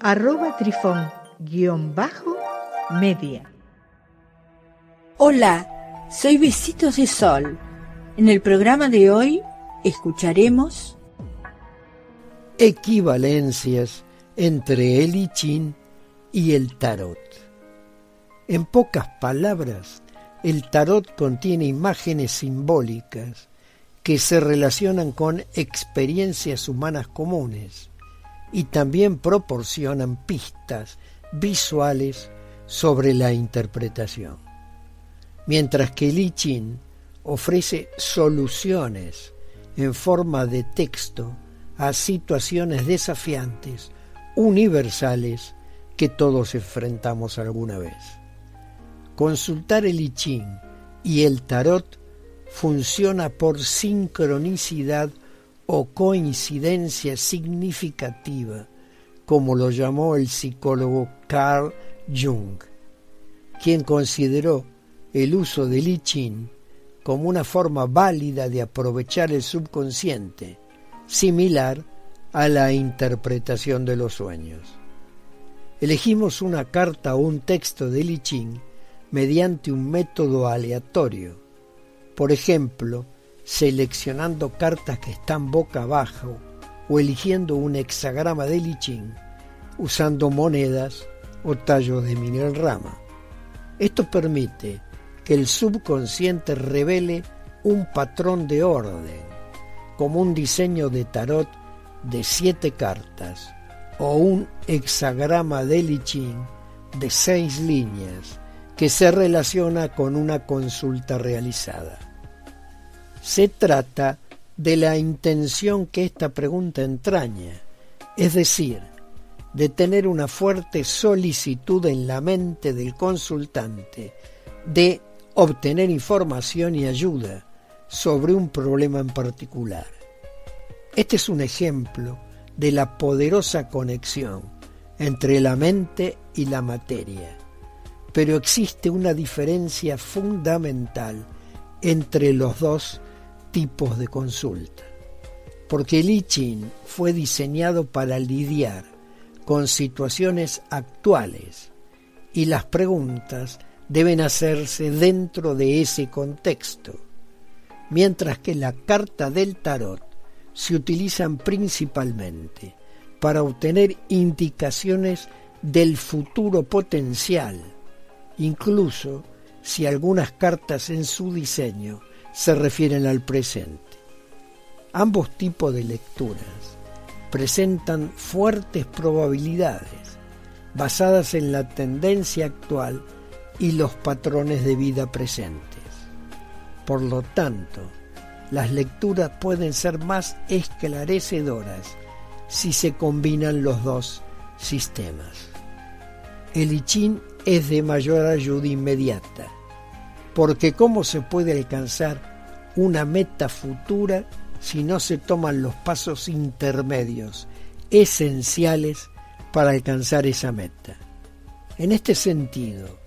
arroba trifón guion bajo media. Hola, soy Besitos de Sol. En el programa de hoy escucharemos equivalencias entre el I Ching y el tarot. En pocas palabras, el tarot contiene imágenes simbólicas que se relacionan con experiencias humanas comunes y también proporcionan pistas visuales sobre la interpretación. Mientras que el I Ching ofrece soluciones en forma de texto a situaciones desafiantes, universales, que todos enfrentamos alguna vez. Consultar el I Ching y el tarot funciona por sincronicidad o coincidencia significativa, como lo llamó el psicólogo Carl Jung, quien consideró el uso del I Ching como una forma válida de aprovechar el subconsciente, similar a la interpretación de los sueños. Elegimos una carta o un texto del I Ching mediante un método aleatorio, por ejemplo, seleccionando cartas que están boca abajo o eligiendo un hexagrama de lichín usando monedas o tallos de mineral rama. Esto permite que el subconsciente revele un patrón de orden, como un diseño de tarot de siete cartas o un hexagrama de lichín de seis líneas que se relaciona con una consulta realizada. Se trata de la intención que esta pregunta entraña, es decir, de tener una fuerte solicitud en la mente del consultante de obtener información y ayuda sobre un problema en particular. Este es un ejemplo de la poderosa conexión entre la mente y la materia. Pero existe una diferencia fundamental entre los dos tipos de consulta, porque el I Ching fue diseñado para lidiar con situaciones actuales y las preguntas deben hacerse dentro de ese contexto, mientras que la carta del tarot se utilizan principalmente para obtener indicaciones del futuro potencial, incluso si algunas cartas en su diseño se refieren al presente. Ambos tipos de lecturas presentan fuertes probabilidades basadas en la tendencia actual y los patrones de vida presentes. Por lo tanto, las lecturas pueden ser más esclarecedoras si se combinan los dos sistemas. El I es de mayor ayuda inmediata, porque ¿cómo se puede alcanzar una meta futura si no se toman los pasos intermedios esenciales para alcanzar esa meta? En este sentido,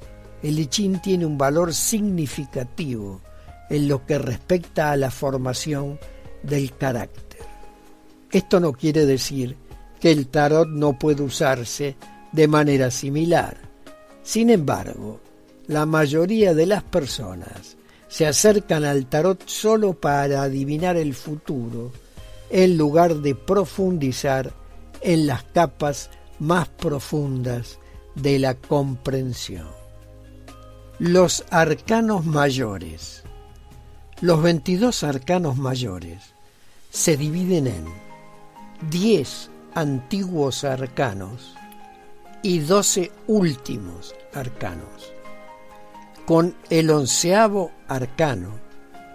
el lichín tiene un valor significativo en lo que respecta a la formación del carácter. Esto no quiere decir que el tarot no puede usarse de manera similar. Sin embargo, la mayoría de las personas se acercan al tarot solo para adivinar el futuro, en lugar de profundizar en las capas más profundas de la comprensión. Los arcanos mayores. Los 22 arcanos mayores se dividen en 10 antiguos arcanos y 12 últimos arcanos. Con el onceavo arcano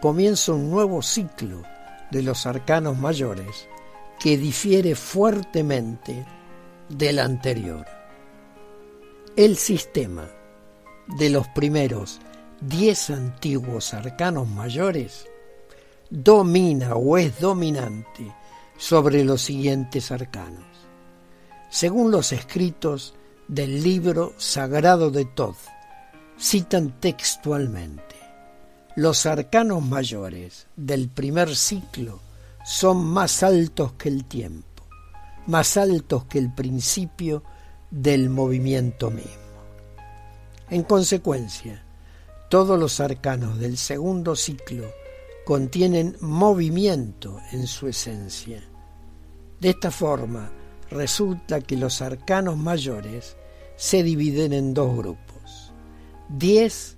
comienza un nuevo ciclo de los arcanos mayores que difiere fuertemente del anterior. El sistema de los primeros diez antiguos arcanos mayores domina o es dominante sobre los siguientes arcanos. Según los escritos del libro sagrado de Todd, citan textualmente, los arcanos mayores del primer ciclo son más altos que el tiempo, más altos que el principio del movimiento mismo. En consecuencia, todos los arcanos del segundo ciclo contienen movimiento en su esencia. De esta forma, resulta que los arcanos mayores se dividen en dos grupos. Diez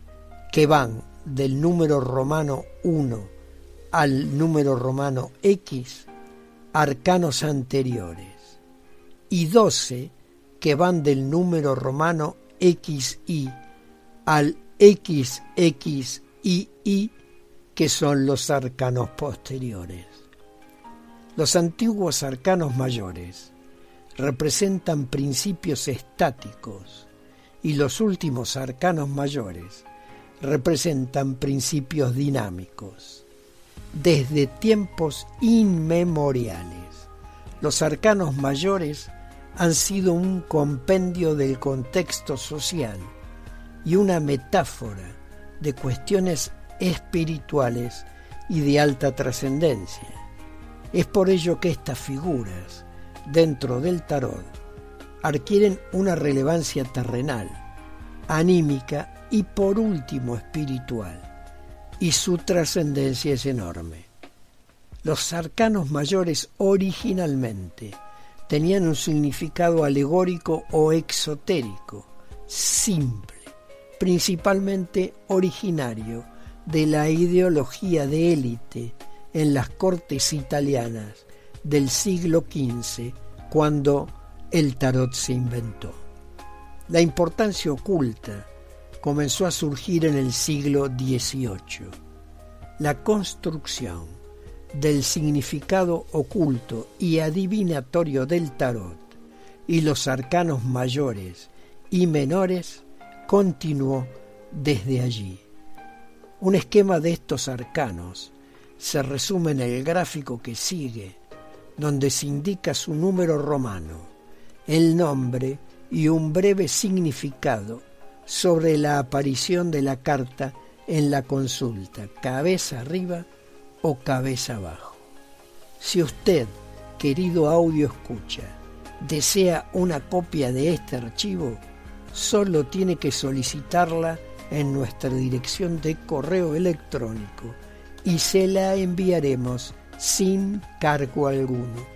que van del número romano 1 al número romano X, arcanos anteriores, y doce que van del número romano XI al XXII, que son los arcanos posteriores. Los antiguos arcanos mayores representan principios estáticos y los últimos arcanos mayores representan principios dinámicos. Desde tiempos inmemoriales, los arcanos mayores han sido un compendio del contexto social y una metáfora de cuestiones espirituales y de alta trascendencia. Es por ello que estas figuras, dentro del tarot, adquieren una relevancia terrenal, anímica y por último espiritual, y su trascendencia es enorme. Los arcanos mayores originalmente tenían un significado alegórico o exotérico, simple, principalmente originario de la ideología de élite en las cortes italianas del siglo XV, cuando el tarot se inventó. La importancia oculta comenzó a surgir en el siglo XVIII. La construcción del significado oculto y adivinatorio del tarot y los arcanos mayores y menores continuó desde allí. Un esquema de estos arcanos se resume en el gráfico que sigue, donde se indica su número romano, el nombre y un breve significado sobre la aparición de la carta en la consulta, cabeza arriba o cabeza abajo. Si usted, querido audio escucha, desea una copia de este archivo, solo tiene que solicitarla en nuestra dirección de correo electrónico y se la enviaremos sin cargo alguno.